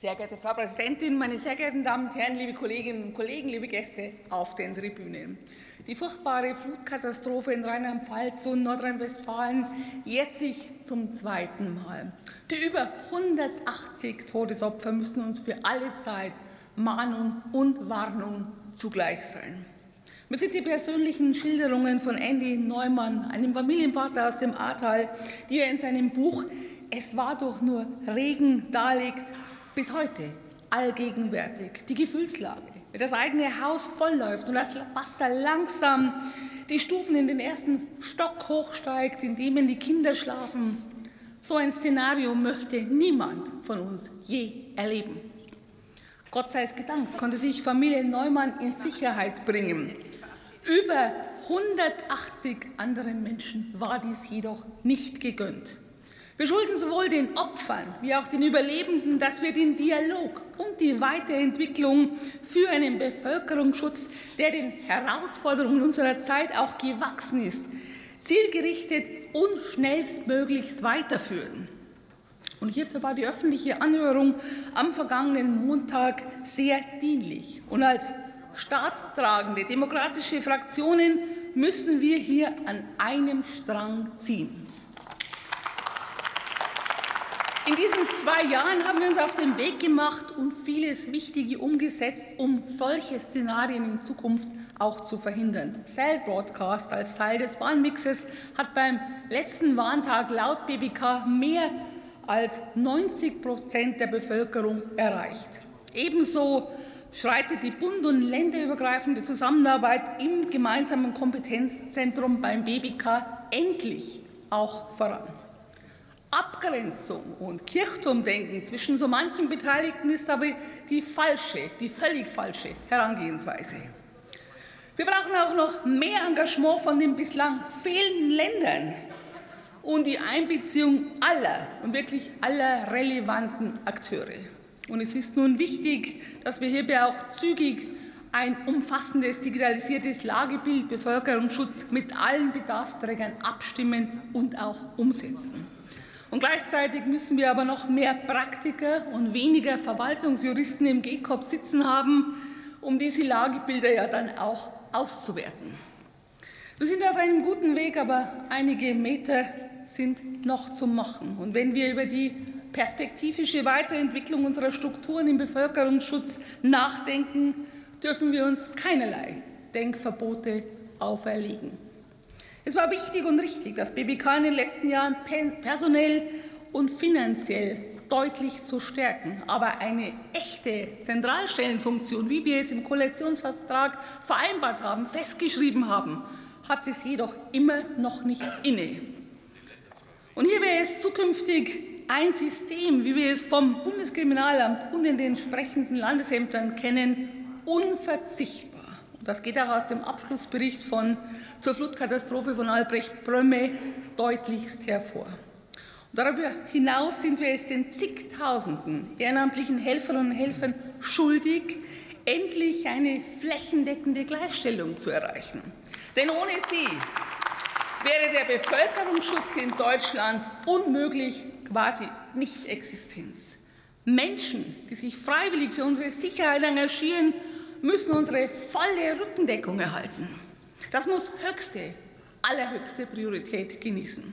Sehr geehrte Frau Präsidentin, meine sehr geehrten Damen und Herren, liebe Kolleginnen und Kollegen, liebe Gäste auf den Tribünen. Die furchtbare Flutkatastrophe in Rheinland-Pfalz und Nordrhein-Westfalen jährt sich zum zweiten Mal. Die über 180 Todesopfer müssen uns für alle Zeit Mahnung und Warnung zugleich sein. Mir sind die persönlichen Schilderungen von Andy Neumann, einem Familienvater aus dem Ahrtal, die er in seinem Buch Es war doch nur Regen darlegt, bis heute allgegenwärtig. Die Gefühlslage, wenn das eigene Haus vollläuft und das Wasser langsam die Stufen in den ersten Stock hochsteigt, in dem die Kinder schlafen. So ein Szenario möchte niemand von uns je erleben. Gott sei es gedankt, konnte sich Familie Neumann in Sicherheit bringen. Über 180 anderen Menschen war dies jedoch nicht gegönnt. Wir schulden sowohl den Opfern wie auch den Überlebenden, dass wir den Dialog und die Weiterentwicklung für einen Bevölkerungsschutz, der den Herausforderungen unserer Zeit auch gewachsen ist, zielgerichtet und schnellstmöglichst weiterführen. Und hierfür war die öffentliche Anhörung am vergangenen Montag sehr dienlich. Und als staatstragende demokratische Fraktionen müssen wir hier an einem Strang ziehen. In diesen zwei Jahren haben wir uns auf den Weg gemacht und vieles Wichtige umgesetzt, um solche Szenarien in Zukunft auch zu verhindern. Cell Broadcast als Teil des Warnmixes hat beim letzten Warntag laut BBK mehr als 90 Prozent der Bevölkerung erreicht. Ebenso schreitet die bund- und länderübergreifende Zusammenarbeit im gemeinsamen Kompetenzzentrum beim BBK endlich auch voran. Abgrenzung und Kirchturmdenken zwischen so manchen Beteiligten ist aber die falsche, die völlig falsche Herangehensweise. Wir brauchen auch noch mehr Engagement von den bislang fehlenden Ländern und die Einbeziehung aller und wirklich aller relevanten Akteure. Und es ist nun wichtig, dass wir hierbei auch zügig ein umfassendes digitalisiertes Lagebild Bevölkerungsschutz mit allen Bedarfsträgern abstimmen und auch umsetzen. Und gleichzeitig müssen wir aber noch mehr Praktiker und weniger Verwaltungsjuristen im GKOP sitzen haben, um diese Lagebilder ja dann auch auszuwerten. Wir sind auf einem guten Weg, aber einige Meter sind noch zu machen. Und wenn wir über die perspektivische Weiterentwicklung unserer Strukturen im Bevölkerungsschutz nachdenken, dürfen wir uns keinerlei Denkverbote auferlegen. Es war wichtig und richtig, das BBK in den letzten Jahren personell und finanziell deutlich zu stärken. Aber eine echte Zentralstellenfunktion, wie wir es im Koalitionsvertrag vereinbart haben, festgeschrieben haben, hat es jedoch immer noch nicht inne. Und hier wäre es zukünftig ein System, wie wir es vom Bundeskriminalamt und in den entsprechenden Landesämtern kennen, unverzichtbar. Das geht auch aus dem Abschlussbericht von, zur Flutkatastrophe von Albrecht Brömme deutlichst hervor. Und darüber hinaus sind wir es den zigtausenden ehrenamtlichen Helferinnen und Helfern schuldig, endlich eine flächendeckende Gleichstellung zu erreichen. Denn ohne sie wäre der Bevölkerungsschutz in Deutschland unmöglich, quasi nicht Existenz. Menschen, die sich freiwillig für unsere Sicherheit engagieren, müssen unsere volle Rückendeckung erhalten. Das muss höchste, allerhöchste Priorität genießen.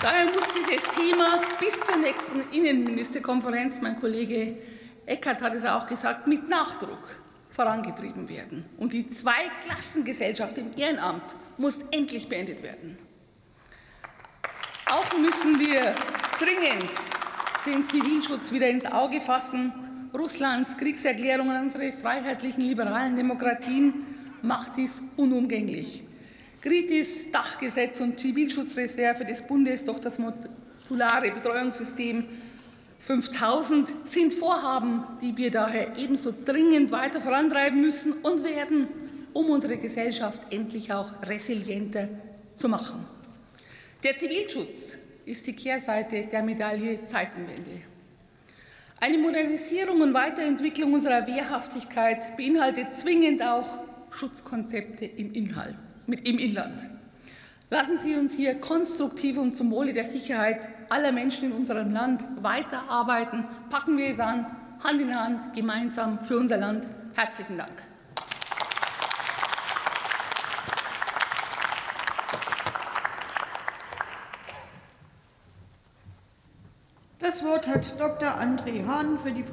Daher muss dieses Thema bis zur nächsten Innenministerkonferenz, mein Kollege Eckert hat es auch gesagt, mit Nachdruck vorangetrieben werden. Und die Zweiklassengesellschaft im Ehrenamt muss endlich beendet werden. Auch müssen wir dringend den Zivilschutz wieder ins Auge fassen. Russlands Kriegserklärung an unsere freiheitlichen liberalen Demokratien macht dies unumgänglich. Kritis Dachgesetz und Zivilschutzreserve des Bundes durch das modulare Betreuungssystem 5000 sind Vorhaben, die wir daher ebenso dringend weiter vorantreiben müssen und werden, um unsere Gesellschaft endlich auch resilienter zu machen. Der Zivilschutz ist die Kehrseite der Medaille Zeitenwende. Eine Modernisierung und Weiterentwicklung unserer Wehrhaftigkeit beinhaltet zwingend auch Schutzkonzepte im, Inhalt, mit, im Inland. Lassen Sie uns hier konstruktiv und zum Wohle der Sicherheit aller Menschen in unserem Land weiterarbeiten. Packen wir es an, Hand in Hand, gemeinsam für unser Land. Herzlichen Dank. Das Wort hat Dr. André Hahn für die Fraktion